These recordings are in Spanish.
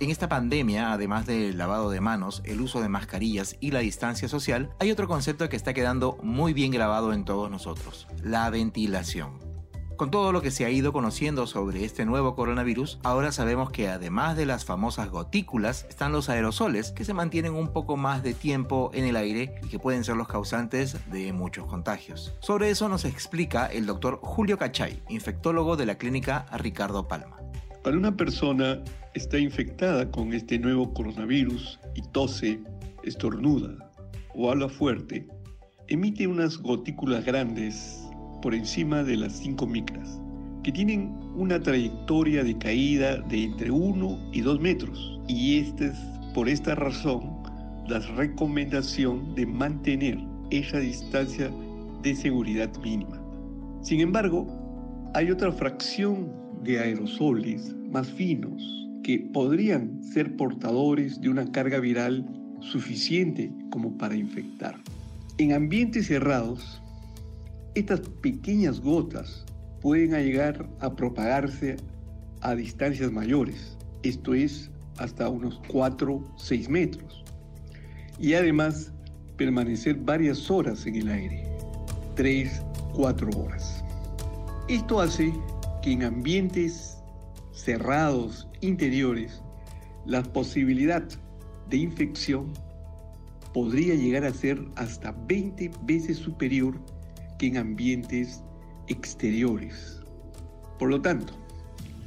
En esta pandemia, además del lavado de manos, el uso de mascarillas y la distancia social, hay otro concepto que está quedando muy bien grabado en todos nosotros, la ventilación. Con todo lo que se ha ido conociendo sobre este nuevo coronavirus, ahora sabemos que además de las famosas gotículas, están los aerosoles que se mantienen un poco más de tiempo en el aire y que pueden ser los causantes de muchos contagios. Sobre eso nos explica el doctor Julio Cachay, infectólogo de la clínica Ricardo Palma. Para una persona está infectada con este nuevo coronavirus y tose, estornuda o habla fuerte, emite unas gotículas grandes por encima de las 5 micras, que tienen una trayectoria de caída de entre 1 y 2 metros. Y esta es por esta razón la recomendación de mantener esa distancia de seguridad mínima. Sin embargo, hay otra fracción de aerosoles más finos que podrían ser portadores de una carga viral suficiente como para infectar. En ambientes cerrados, estas pequeñas gotas pueden llegar a propagarse a distancias mayores, esto es hasta unos 4-6 metros, y además permanecer varias horas en el aire, 3-4 horas. Esto hace que en ambientes cerrados interiores la posibilidad de infección podría llegar a ser hasta 20 veces superior que en ambientes exteriores. Por lo tanto,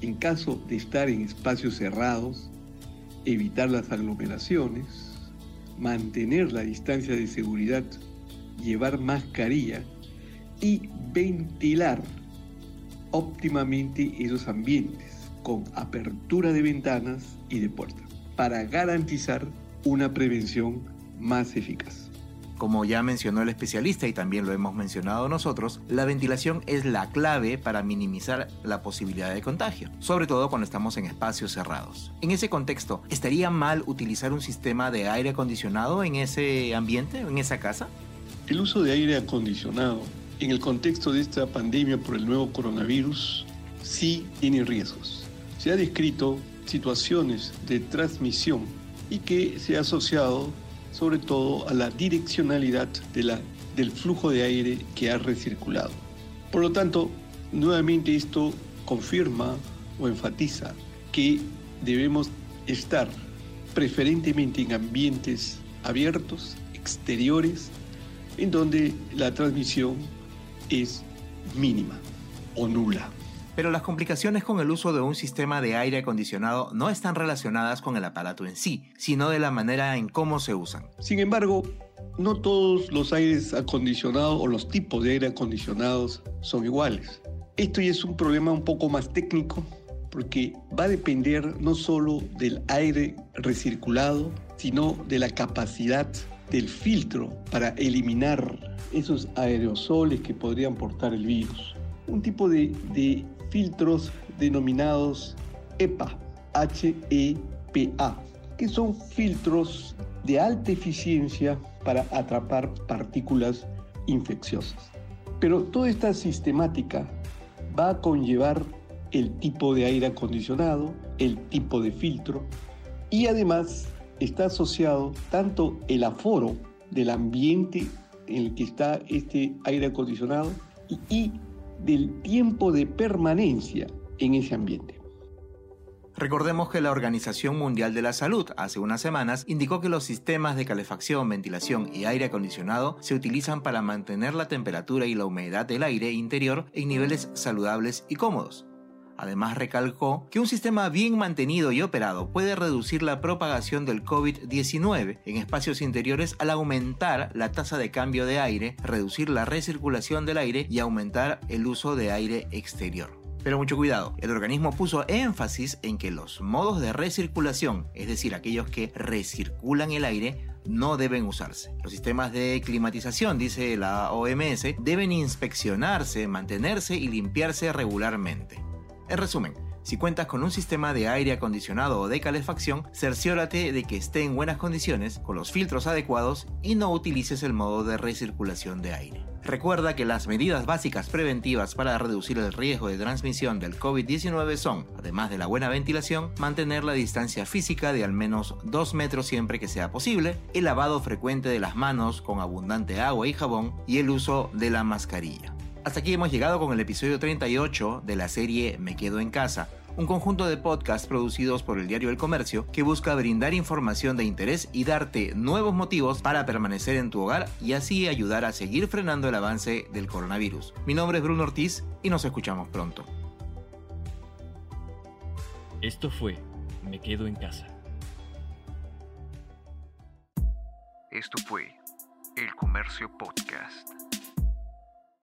en caso de estar en espacios cerrados, evitar las aglomeraciones, mantener la distancia de seguridad, llevar mascarilla y ventilar óptimamente esos ambientes con apertura de ventanas y de puertas para garantizar una prevención más eficaz. Como ya mencionó el especialista y también lo hemos mencionado nosotros, la ventilación es la clave para minimizar la posibilidad de contagio, sobre todo cuando estamos en espacios cerrados. En ese contexto, ¿estaría mal utilizar un sistema de aire acondicionado en ese ambiente, en esa casa? El uso de aire acondicionado en el contexto de esta pandemia por el nuevo coronavirus, sí tiene riesgos. Se ha descrito situaciones de transmisión y que se ha asociado sobre todo a la direccionalidad de la, del flujo de aire que ha recirculado. Por lo tanto, nuevamente esto confirma o enfatiza que debemos estar preferentemente en ambientes abiertos, exteriores, en donde la transmisión es mínima o nula. Pero las complicaciones con el uso de un sistema de aire acondicionado no están relacionadas con el aparato en sí, sino de la manera en cómo se usan. Sin embargo, no todos los aires acondicionados o los tipos de aire acondicionados son iguales. Esto ya es un problema un poco más técnico porque va a depender no solo del aire recirculado, sino de la capacidad del filtro para eliminar esos aerosoles que podrían portar el virus. Un tipo de, de filtros denominados EPA, H-E-P-A, que son filtros de alta eficiencia para atrapar partículas infecciosas. Pero toda esta sistemática va a conllevar el tipo de aire acondicionado, el tipo de filtro y además está asociado tanto el aforo del ambiente en el que está este aire acondicionado y, del tiempo de permanencia en ese ambiente. Recordemos que la Organización Mundial de la Salud hace unas semanas indicó que los sistemas de calefacción, ventilación y aire acondicionado se utilizan para mantener la temperatura y la humedad del aire interior en niveles saludables y cómodos. Además recalcó que un sistema bien mantenido y operado puede reducir la propagación del COVID-19 en espacios interiores al aumentar la tasa de cambio de aire, reducir la recirculación del aire y aumentar el uso de aire exterior. Pero mucho cuidado, el organismo puso énfasis en que los modos de recirculación, es decir, aquellos que recirculan el aire, no deben usarse. Los sistemas de climatización, dice la OMS, deben inspeccionarse, mantenerse y limpiarse regularmente. En resumen, si cuentas con un sistema de aire acondicionado o de calefacción, cerciórate de que esté en buenas condiciones, con los filtros adecuados y no utilices el modo de recirculación de aire. Recuerda que las medidas básicas preventivas para reducir el riesgo de transmisión del COVID-19 son, además de la buena ventilación, mantener la distancia física de al menos 2 metros siempre que sea posible, el lavado frecuente de las manos con abundante agua y jabón y el uso de la mascarilla. Hasta aquí hemos llegado con el episodio 38 de la serie Me Quedo en Casa, un conjunto de podcasts producidos por el diario El Comercio que busca brindar información de interés y darte nuevos motivos para permanecer en tu hogar y así ayudar a seguir frenando el avance del coronavirus. Mi nombre es Bruno Ortiz y nos escuchamos pronto. Esto fue Me Quedo en Casa. Esto fue El Comercio Podcast.